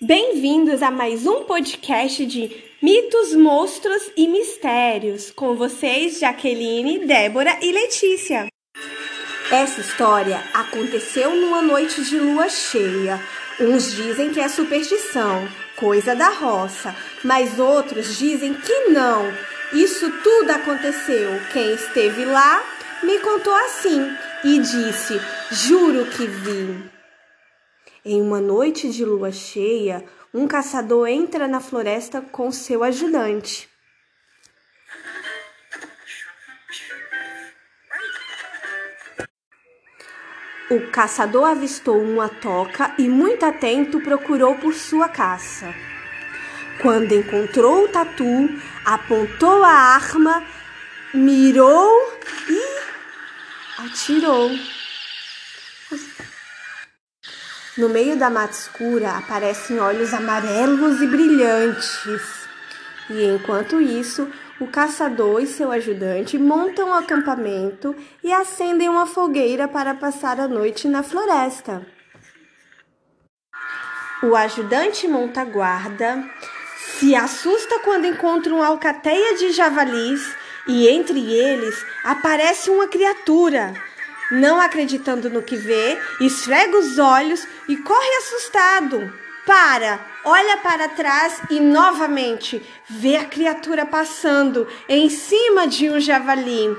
Bem-vindos a mais um podcast de Mitos, Monstros e Mistérios, com vocês, Jaqueline, Débora e Letícia. Essa história aconteceu numa noite de lua cheia. Uns dizem que é superstição, coisa da roça, mas outros dizem que não. Isso tudo aconteceu. Quem esteve lá me contou assim e disse: Juro que vi. Em uma noite de lua cheia, um caçador entra na floresta com seu ajudante. O caçador avistou uma toca e, muito atento, procurou por sua caça. Quando encontrou o tatu, apontou a arma, mirou e atirou. No meio da mata escura aparecem olhos amarelos e brilhantes. E enquanto isso, o caçador e seu ajudante montam um acampamento e acendem uma fogueira para passar a noite na floresta. O ajudante monta guarda, se assusta quando encontra uma alcateia de javalis e entre eles aparece uma criatura. Não acreditando no que vê, esfrega os olhos e corre assustado. Para, olha para trás e novamente vê a criatura passando em cima de um javali.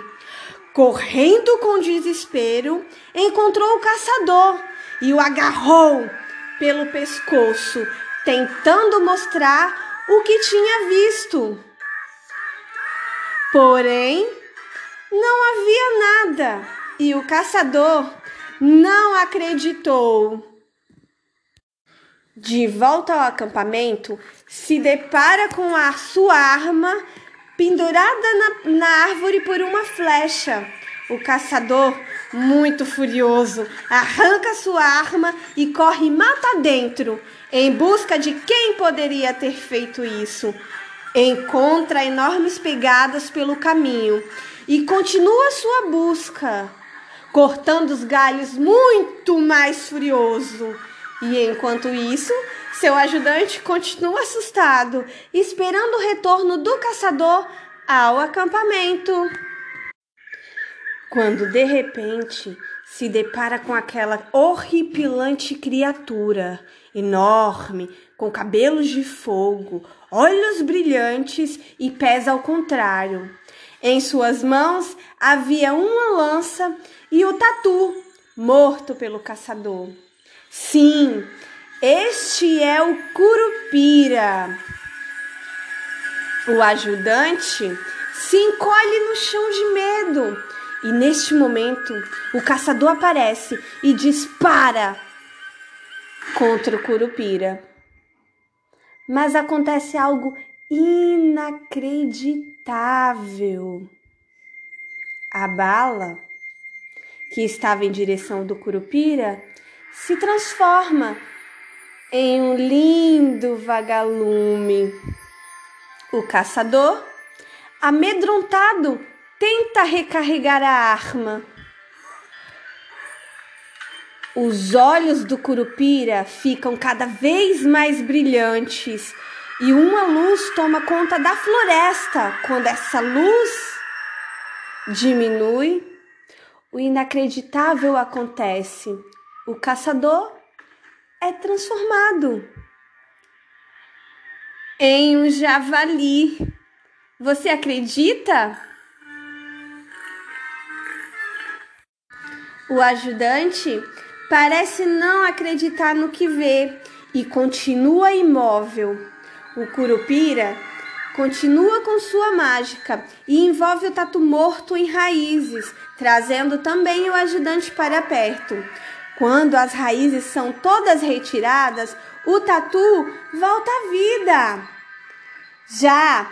Correndo com desespero, encontrou o caçador e o agarrou pelo pescoço, tentando mostrar o que tinha visto. Porém, não havia nada e o caçador não acreditou. De volta ao acampamento, se depara com a sua arma pendurada na, na árvore por uma flecha. O caçador, muito furioso, arranca sua arma e corre mata dentro, em busca de quem poderia ter feito isso. Encontra enormes pegadas pelo caminho e continua sua busca, cortando os galhos muito mais furioso. E enquanto isso, seu ajudante continua assustado, esperando o retorno do caçador ao acampamento. Quando de repente se depara com aquela horripilante criatura, enorme, com cabelos de fogo, olhos brilhantes e pés ao contrário. Em suas mãos havia uma lança e o tatu, morto pelo caçador. Sim, este é o Curupira. O ajudante se encolhe no chão de medo e neste momento o caçador aparece e dispara contra o Curupira. Mas acontece algo inacreditável. A bala que estava em direção do Curupira se transforma em um lindo vagalume. O caçador, amedrontado, tenta recarregar a arma. Os olhos do Curupira ficam cada vez mais brilhantes e uma luz toma conta da floresta. Quando essa luz diminui, o inacreditável acontece o caçador é transformado em um javali. Você acredita? O ajudante parece não acreditar no que vê e continua imóvel. O curupira continua com sua mágica e envolve o tatu morto em raízes, trazendo também o ajudante para perto. Quando as raízes são todas retiradas, o tatu volta à vida. Já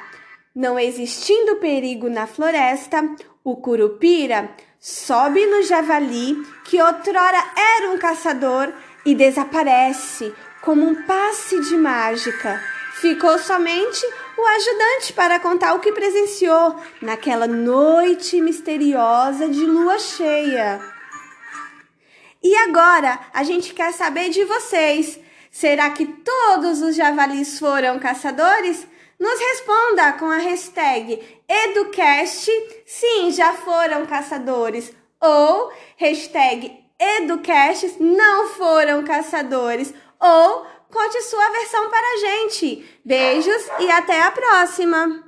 não existindo perigo na floresta, o curupira sobe no javali, que outrora era um caçador, e desaparece como um passe de mágica. Ficou somente o ajudante para contar o que presenciou naquela noite misteriosa de lua cheia. E agora a gente quer saber de vocês. Será que todos os javalis foram caçadores? Nos responda com a hashtag Educast, sim, já foram caçadores, ou hashtag Educast, não foram caçadores, ou conte sua versão para a gente. Beijos e até a próxima!